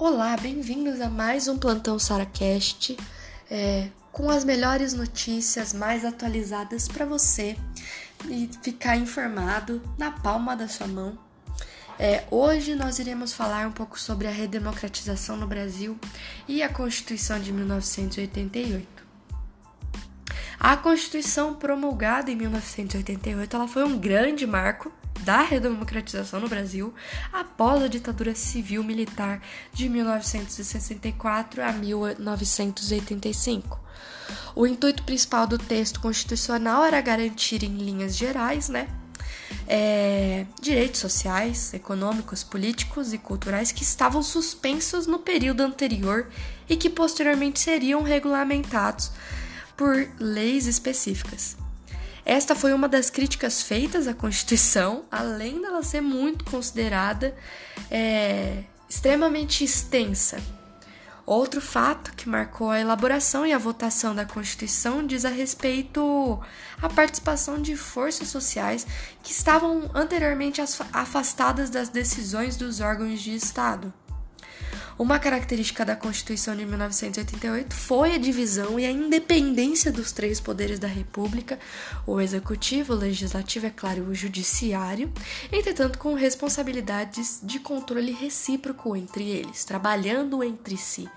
Olá, bem-vindos a mais um Plantão SaraCast é, com as melhores notícias mais atualizadas para você e ficar informado na palma da sua mão. É, hoje nós iremos falar um pouco sobre a redemocratização no Brasil e a Constituição de 1988. A Constituição promulgada em 1988 ela foi um grande marco da redemocratização no Brasil após a ditadura civil militar de 1964 a 1985. O intuito principal do texto constitucional era garantir, em linhas gerais, né, é, direitos sociais, econômicos, políticos e culturais que estavam suspensos no período anterior e que posteriormente seriam regulamentados por leis específicas. Esta foi uma das críticas feitas à Constituição, além dela ser muito considerada é, extremamente extensa. Outro fato que marcou a elaboração e a votação da Constituição diz a respeito à participação de forças sociais que estavam anteriormente afastadas das decisões dos órgãos de Estado. Uma característica da Constituição de 1988 foi a divisão e a independência dos três poderes da República, o executivo, o legislativo, é claro, o judiciário, entretanto com responsabilidades de controle recíproco entre eles, trabalhando entre si.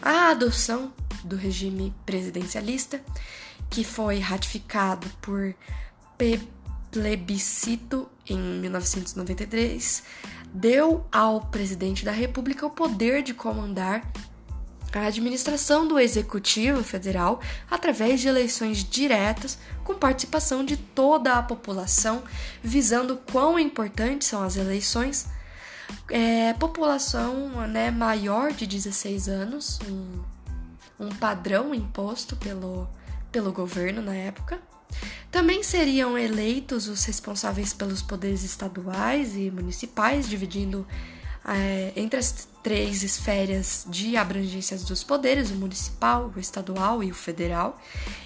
A adoção do regime presidencialista, que foi ratificado por plebiscito em 1993, deu ao presidente da República o poder de comandar a administração do Executivo Federal através de eleições diretas com participação de toda a população, visando quão importantes são as eleições. É, população né, maior de 16 anos, um, um padrão imposto pelo, pelo governo na época. Também seriam eleitos os responsáveis pelos poderes estaduais e municipais, dividindo é, entre as três esferas de abrangências dos poderes, o municipal, o estadual e o federal,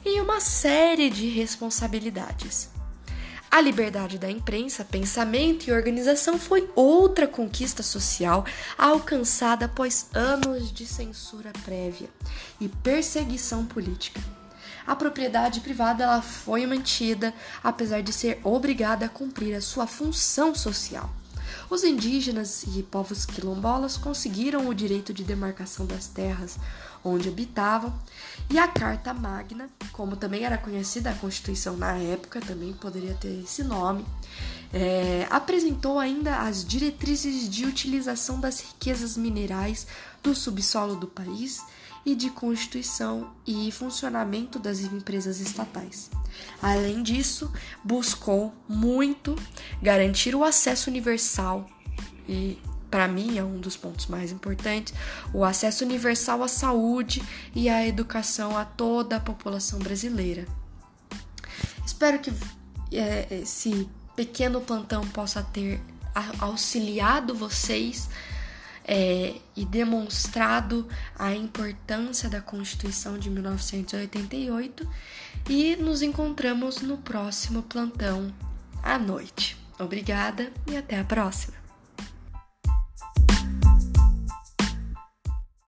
e uma série de responsabilidades. A liberdade da imprensa, pensamento e organização foi outra conquista social alcançada após anos de censura prévia e perseguição política a propriedade privada ela foi mantida, apesar de ser obrigada a cumprir a sua função social. Os indígenas e povos quilombolas conseguiram o direito de demarcação das terras onde habitavam, e a Carta Magna, como também era conhecida a Constituição na época, também poderia ter esse nome, é, apresentou ainda as diretrizes de utilização das riquezas minerais do subsolo do país e de constituição e funcionamento das empresas estatais. Além disso, buscou muito garantir o acesso universal e para mim é um dos pontos mais importantes, o acesso universal à saúde e à educação a toda a população brasileira. Espero que é, esse pequeno plantão possa ter auxiliado vocês é, e demonstrado a importância da Constituição de 1988 e nos encontramos no próximo plantão à noite. Obrigada e até a próxima!